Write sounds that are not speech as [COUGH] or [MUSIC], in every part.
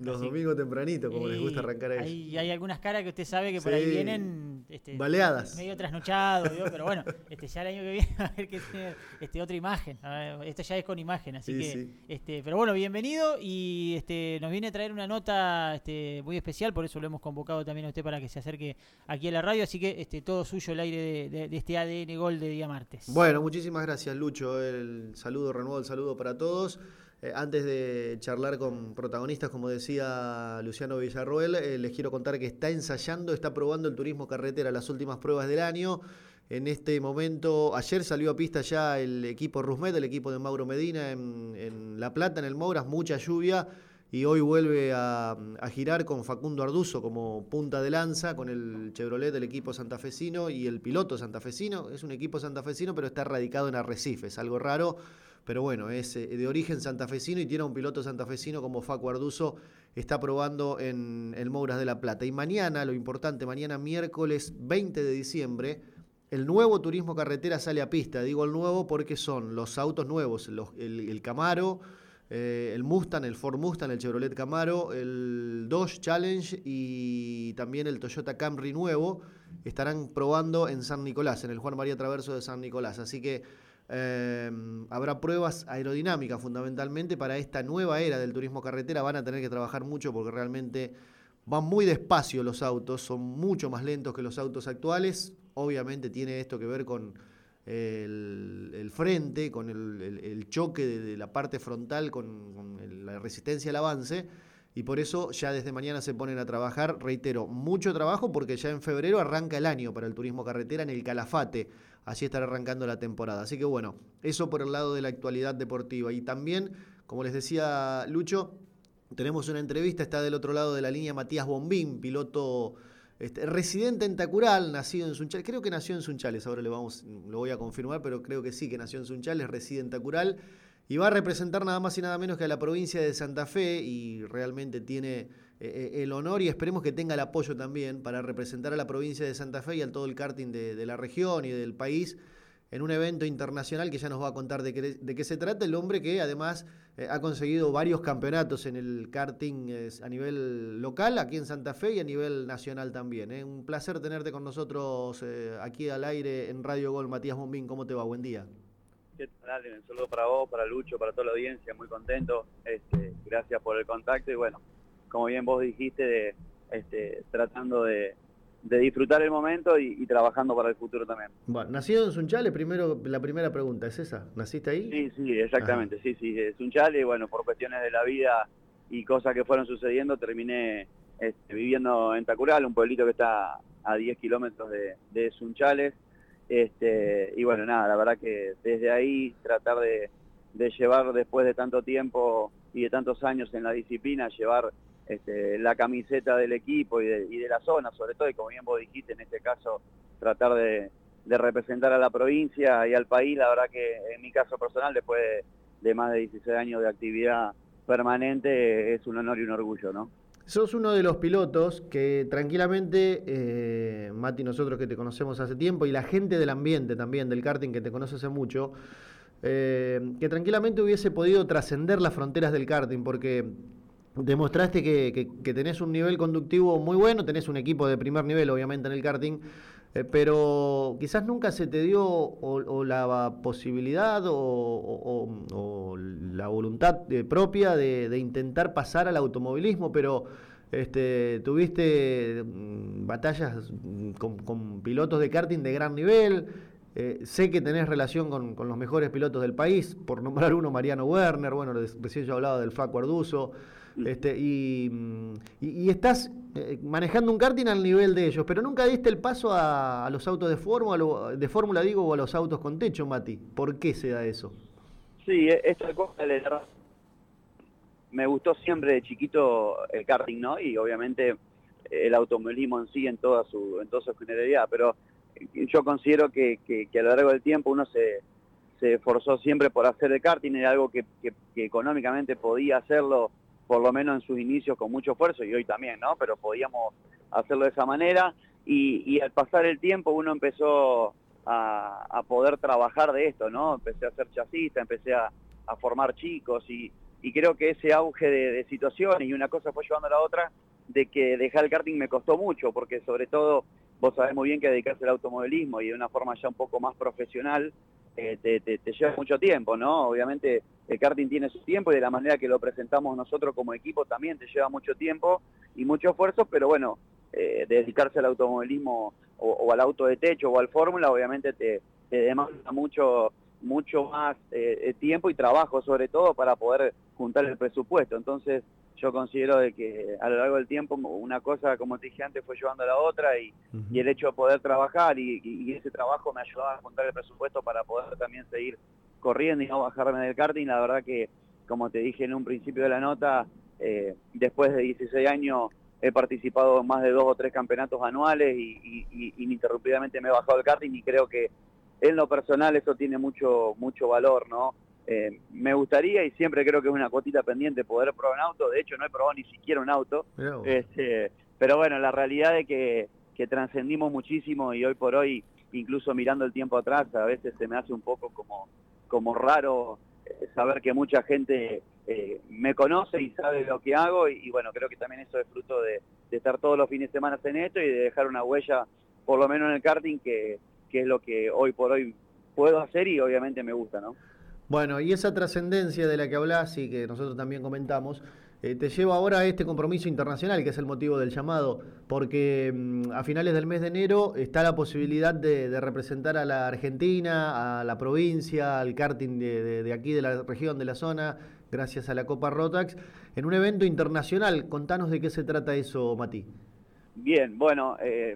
Los domingos tempranito, como les gusta arrancar ahí. Hay, hay algunas caras que usted sabe que por ahí vienen este, baleadas. Medio trasnochados, pero bueno, este, ya el año que viene [LAUGHS] a ver que tiene este, otra imagen. esto ya es con imagen, así que. Este, pero bueno, bienvenido y este, nos viene a traer una nota este, muy especial, por eso lo hemos convocado también a usted para que se acerque aquí a la radio. Así que este, todo suyo el aire de, de este ADN Gol de día martes. Bueno, muchísimas gracias, Lucho. El saludo, renuevo el saludo para todos. Eh, antes de charlar con protagonistas, como decía Luciano Villarroel, eh, les quiero contar que está ensayando, está probando el turismo carretera, las últimas pruebas del año. En este momento, ayer salió a pista ya el equipo Rusmet, el equipo de Mauro Medina en, La Plata, en el Mouras, mucha lluvia. Y hoy vuelve a, a, girar con Facundo Arduzo como punta de lanza, con el Chevrolet del equipo santafesino y el piloto santafesino. Es un equipo santafesino, pero está radicado en Arrecifes, algo raro pero bueno, es eh, de origen santafesino y tiene un piloto santafesino como Facu Arduzo, está probando en el Mouras de la Plata. Y mañana, lo importante, mañana miércoles 20 de diciembre, el nuevo turismo carretera sale a pista. Digo el nuevo porque son los autos nuevos, el, Camaro, eh, el Mustang, el Ford Mustang, el Chevrolet Camaro, el Dodge Challenge y también el Toyota Camry nuevo. Estarán probando en San Nicolás, en el Juan María Traverso de San Nicolás. Así que Em, habrá pruebas aerodinámicas fundamentalmente para esta nueva era del turismo carretera. Van a tener que trabajar mucho porque realmente van muy despacio los autos, son mucho más lentos que los autos actuales. Obviamente tiene esto que ver con el, frente, con el, choque de, la parte frontal, con la resistencia al avance y por eso ya desde mañana se ponen a trabajar, reitero, mucho trabajo porque ya en febrero arranca el año para el turismo carretera en el Calafate, así estará arrancando la temporada. Así que bueno, eso por el lado de la actualidad deportiva. Y también, como les decía Lucho, tenemos una entrevista, está del otro lado de la línea Matías Bombín, piloto este, residente en Tacural, nacido en Sunchales, creo que nació en Sunchales, ahora le vamos, lo voy a confirmar, pero creo que sí, que nació en Sunchales, reside en Tacural y va a representar nada más y nada menos que a la provincia de Santa Fe y realmente tiene eh, eh, el honor y esperemos que tenga el apoyo también para representar a la provincia de Santa Fe y a todo el karting de, la región y del país en un evento internacional que ya nos va a contar de qué, se trata el hombre que además eh, ha conseguido varios campeonatos en el karting a nivel local aquí en Santa Fe y a nivel nacional también. Un placer tenerte con nosotros aquí al aire en Radio Gol, Matías Bombín. ¿Cómo te va? Buen día. ¿Qué tal, Un saludo para vos, para Lucho, para toda la audiencia, muy contento. Este, gracias por el contacto y bueno, como bien vos dijiste, este, tratando de, disfrutar el momento y, trabajando para el futuro también. Bueno, nacido en Sunchales, primero, la primera pregunta es esa, ¿naciste ahí? Sí, sí, exactamente, sí, sí, Sunchales, y bueno, por cuestiones de la vida y cosas que fueron sucediendo, terminé este, viviendo en Tacural, un pueblito que está a 10 kilómetros de, de Sunchales, este, y bueno, nada, la verdad que desde ahí tratar de, llevar después de tanto tiempo y de tantos años en la disciplina, llevar este, la camiseta del equipo y de, la zona, sobre todo, y como bien vos dijiste, en este caso, tratar de, representar a la provincia y al país, la verdad que en mi caso personal, después de, más de 16 años de actividad permanente, es un honor y un orgullo, ¿no? Sos uno de los pilotos que tranquilamente, eh, Mati, nosotros que te conocemos hace tiempo, y la gente del ambiente también, del karting que te conoce hace mucho, eh, que tranquilamente hubiese podido trascender las fronteras del karting, porque demostraste que, tenés un nivel conductivo muy bueno, tenés un equipo de primer nivel, obviamente, en el karting, eh, pero quizás nunca se te dio la posibilidad o, la voluntad eh, propia de, intentar pasar al automovilismo, pero este, tuviste mm, batallas mm, con, pilotos de karting de gran nivel. Eh, sé que tenés relación con, los mejores pilotos del país, por nombrar uno, Mariano Werner, bueno, recién yo hablaba del Flaco Arduzo. Este, y, estás eh, manejando un karting al nivel de ellos, pero nunca diste el paso a, los autos de fórmula, de digo, o a los autos con techo, Mati. ¿Por qué se da eso? Sí, e, esta cosa me gustó siempre de chiquito el karting, ¿no? Y obviamente el automovilismo en sí en toda su en toda su generalidad, pero yo considero que, a lo largo del tiempo uno se, se esforzó siempre por hacer el karting, era algo que económicamente podía hacerlo por lo menos en sus inicios con mucho esfuerzo y hoy también, ¿no? Pero podíamos hacerlo de esa manera y, al pasar el tiempo uno empezó a, poder trabajar de esto, ¿no? Empecé a ser chasista, empecé a, formar chicos y, creo que ese auge de, situaciones y una cosa fue llevando a la otra, de que dejar el karting me costó mucho, porque sobre todo vos sabés muy bien que dedicarse al automovilismo y de una forma ya un poco más profesional eh, te, lleva mucho tiempo, ¿no? Obviamente el karting tiene su tiempo y de la manera que lo presentamos nosotros como equipo también te lleva mucho tiempo y mucho esfuerzo, pero bueno, eh, dedicarse al automovilismo o, al auto de techo o al fórmula obviamente te, te demanda mucho mucho más eh, tiempo y trabajo sobre todo para poder juntar el presupuesto. Entonces yo considero de que a lo largo del tiempo una cosa, como te dije antes, fue llevando a la otra y, el hecho de poder trabajar y, ese trabajo me ayudaba a juntar el presupuesto para poder también seguir corriendo y no bajarme del karting. La verdad que, como te dije en un principio de la nota, eh, después de 16 años he participado en más de dos o tres campeonatos anuales y, y ininterrumpidamente me he bajado del karting y creo que en lo personal eso tiene mucho, mucho valor, ¿no? Eh, me gustaría y siempre creo que es una cuotita pendiente poder probar un auto, de hecho no he probado ni siquiera un auto, este, pero bueno, la realidad es que, que trascendimos muchísimo y hoy por hoy, incluso mirando el tiempo atrás, a veces se me hace un poco como, como raro eh, saber que mucha gente eh, me conoce y sabe lo que hago y, bueno, creo que también eso es fruto de, de, estar todos los fines de semana en esto y de dejar una huella, por lo menos en el karting, que, que es lo que hoy por hoy puedo hacer y obviamente me gusta, ¿no? Bueno, y esa trascendencia de la que hablas y que nosotros también comentamos, eh, te lleva ahora a este compromiso internacional, que es el motivo del llamado, porque mm, a finales del mes de enero está la posibilidad de, representar a la Argentina, a la provincia, al karting de, aquí, de la región, de la zona, gracias a la Copa Rotax, en un evento internacional. Contanos de qué se trata eso, Mati. Bien, bueno, eh,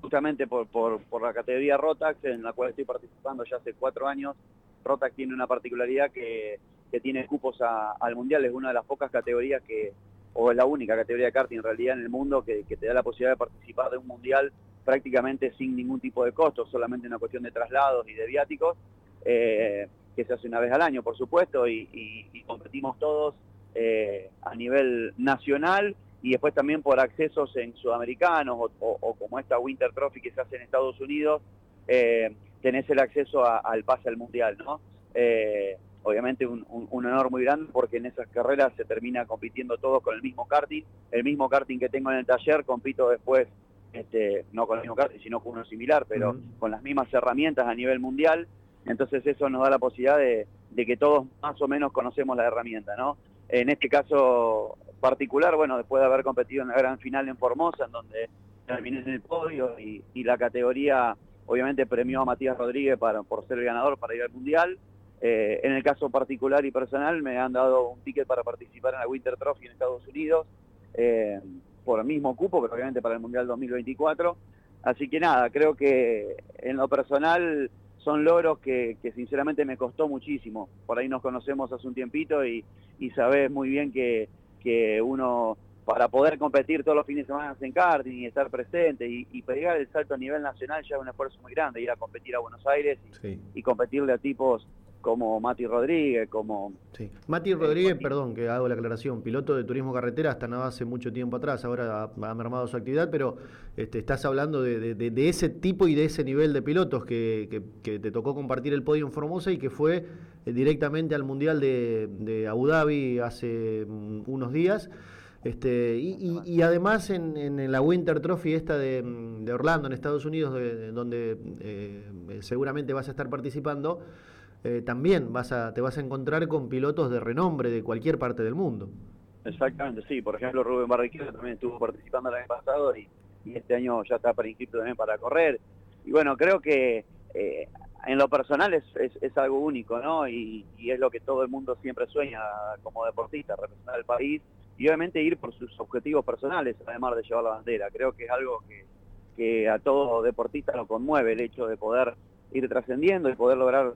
justamente por, por, por, la categoría Rotax, en la cual estoy participando ya hace cuatro años. Rotax tiene una particularidad que, que tiene cupos al Mundial, es una de las pocas categorías que, o es la única categoría de karting en realidad en el mundo que, que te da la posibilidad de participar de un Mundial prácticamente sin ningún tipo de costo, solamente una cuestión de traslados y de viáticos, eh, que se hace una vez al año, por supuesto, y, y, competimos todos eh, a nivel nacional y después también por accesos en sudamericanos o, como esta Winter Trophy que se hace en Estados Unidos, eh, tenés el acceso al pase al mundial, ¿no? Eh, obviamente un, honor muy grande porque en esas carreras se termina compitiendo todos con el mismo karting, el mismo karting que tengo en el taller, compito después, este, no con el mismo karting, sino con uno similar, pero con las mismas herramientas a nivel mundial, entonces eso nos da la posibilidad de, de que todos más o menos conocemos la herramienta, ¿no? En este caso particular, bueno, después de haber competido en la gran final en Formosa, en donde terminé en el podio y, la categoría obviamente premió a Matías Rodríguez para, por ser el ganador para ir al Mundial. Eh, en el caso particular y personal me han dado un ticket para participar en la Winter Trophy en Estados Unidos, eh, por el mismo cupo, pero obviamente para el Mundial 2024. Así que nada, creo que en lo personal son logros que, sinceramente me costó muchísimo. Por ahí nos conocemos hace un tiempito y, y sabés muy bien que, que uno para poder competir todos los fines de semana en karting y estar presente y, y, pegar el salto a nivel nacional ya es un esfuerzo muy grande, ir a competir a Buenos Aires y competirle a tipos como Mati Rodríguez, como... Sí. Mati Rodríguez, perdón que hago la aclaración, piloto de turismo carretera hasta no hace mucho tiempo atrás, ahora ha, mermado su actividad, pero este, estás hablando de, de, ese tipo y de ese nivel de pilotos que, que, te tocó compartir el podio en Formosa y que fue eh, directamente al Mundial de, de Abu Dhabi hace mm, unos días. Este, y, además en, la Winter Trophy esta de, mm, Orlando, en Estados Unidos, donde eh, seguramente vas a estar participando, eh, también vas a, te vas a encontrar con pilotos de renombre de cualquier parte del mundo. Exactamente, sí. Por ejemplo, Rubén Barrichello también estuvo participando el año pasado y, este año ya está para inscrito también para correr. Y bueno, creo que eh, en lo personal es, es, algo único, ¿no? Y, es lo que todo el mundo siempre sueña como deportista, representar el país y obviamente ir por sus objetivos personales, además de llevar la bandera. Creo que es algo que, que a todo deportista lo conmueve, el hecho de poder ir trascendiendo y poder lograr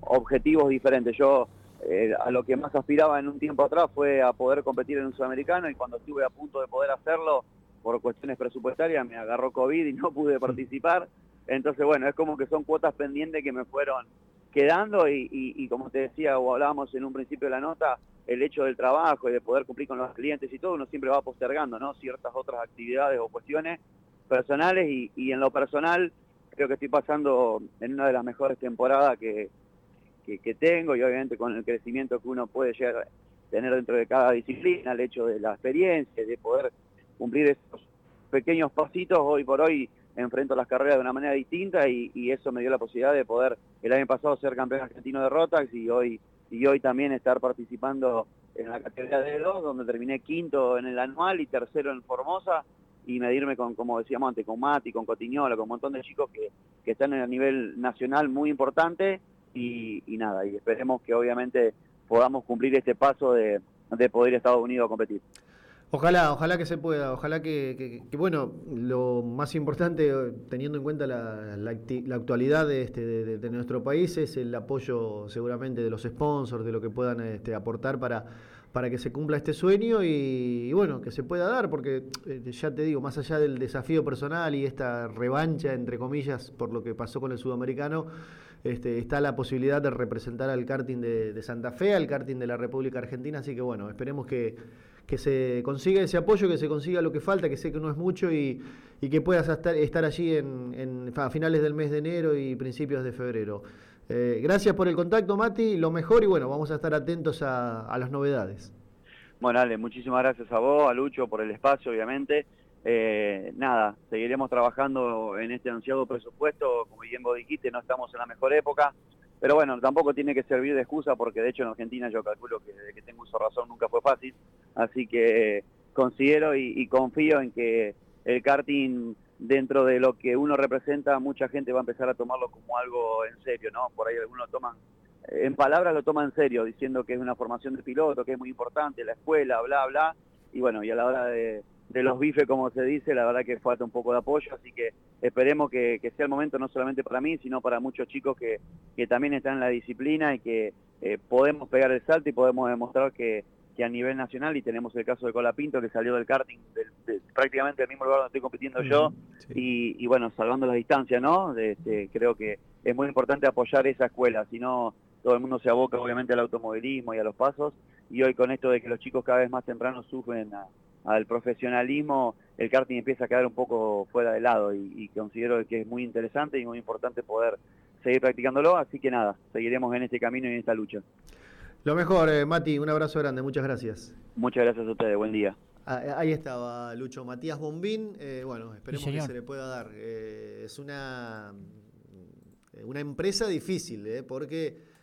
objetivos diferentes. Yo eh, a lo que más aspiraba en un tiempo atrás fue a poder competir en un sudamericano y cuando estuve a punto de poder hacerlo, por cuestiones presupuestarias, me agarró COVID y no pude participar. Entonces, bueno, es como que son cuotas pendientes que me fueron quedando y, y, como te decía o hablábamos en un principio de la nota, el hecho del trabajo y de poder cumplir con los clientes y todo, uno siempre va postergando, ¿no? Ciertas otras actividades o cuestiones personales y, y en lo personal creo que estoy pasando en una de las mejores temporadas que, que, tengo y obviamente con el crecimiento que uno puede llegar tener dentro de cada disciplina, el hecho de la experiencia, de poder cumplir esos pequeños pasitos, hoy por hoy enfrento las carreras de una manera distinta y, eso me dio la posibilidad de poder el año pasado ser campeón argentino de Rotax y hoy, y hoy también estar participando en la categoría de dos, donde terminé quinto en el anual y tercero en Formosa y medirme con, como decíamos antes, con Mati, con Cotiñola, con un montón de chicos que, que están en el nivel nacional muy importante y, nada, y esperemos que obviamente podamos cumplir este paso de, de poder ir a Estados Unidos a competir. Ojalá, ojalá que se pueda, ojalá que, bueno, lo más importante, teniendo en cuenta la, actualidad este, de, de, nuestro país, es el apoyo seguramente de los sponsors, de lo que puedan este, aportar para, para que se cumpla este sueño y, bueno, que se pueda dar, porque eh, ya te digo, más allá del desafío personal y esta revancha, entre comillas, por lo que pasó con el sudamericano, este, está la posibilidad de representar al karting de, Santa Fe, al karting de la República Argentina, así que bueno, esperemos que que se consiga ese apoyo, que se consiga lo que falta, que sé que no es mucho y, que puedas estar, allí en, a finales del mes de enero y principios de febrero. Eh, gracias por el contacto, Mati, lo mejor y bueno, vamos a estar atentos a, las novedades. Bueno, Ale, muchísimas gracias a vos, a Lucho, por el espacio, obviamente. Eh, nada, seguiremos trabajando en este anunciado presupuesto, como bien vos dijiste, no estamos en la mejor época, pero bueno, tampoco tiene que servir de excusa porque de hecho en Argentina yo calculo que desde que tengo uso razón nunca fue fácil, así que considero y, confío en que el karting dentro de lo que uno representa, mucha gente va a empezar a tomarlo como algo en serio, ¿no? Por ahí algunos toman, en palabras lo toman en serio, diciendo que es una formación de piloto, que es muy importante, la escuela, bla, bla, y bueno, y a la hora de, de los bifes, como se dice, la verdad que falta un poco de apoyo, así que esperemos que, sea el momento no solamente para mí, sino para muchos chicos que, que también están en la disciplina y que eh, podemos pegar el salto y podemos demostrar que, que, a nivel nacional, y tenemos el caso de Colapinto que salió del karting prácticamente del mismo lugar donde estoy compitiendo yo, y, bueno, salvando las distancias, ¿no? Este, creo que es muy importante apoyar esa escuela, si no todo el mundo se aboca obviamente al automovilismo y a los pasos, y hoy con esto de que los chicos cada vez más temprano sufren a al profesionalismo, el karting empieza a quedar un poco fuera de lado y, considero que es muy interesante y muy importante poder seguir practicándolo, así que nada, seguiremos en este camino y en esta lucha. Lo mejor, eh, Mati, un abrazo grande, muchas gracias. Muchas gracias a ustedes, buen día. Ah, eh, ahí estaba Lucho Matías Bombín, eh, bueno, esperemos que se le pueda dar. es una, una empresa difícil, porque